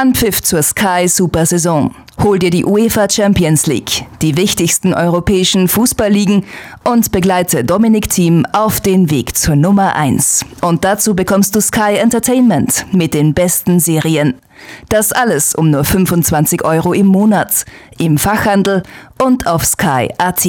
Anpfiff zur Sky Super Saison. Hol dir die UEFA Champions League, die wichtigsten europäischen Fußballligen und begleite Dominik Thiem auf den Weg zur Nummer 1. Und dazu bekommst du Sky Entertainment mit den besten Serien. Das alles um nur 25 Euro im Monat, im Fachhandel und auf sky.at.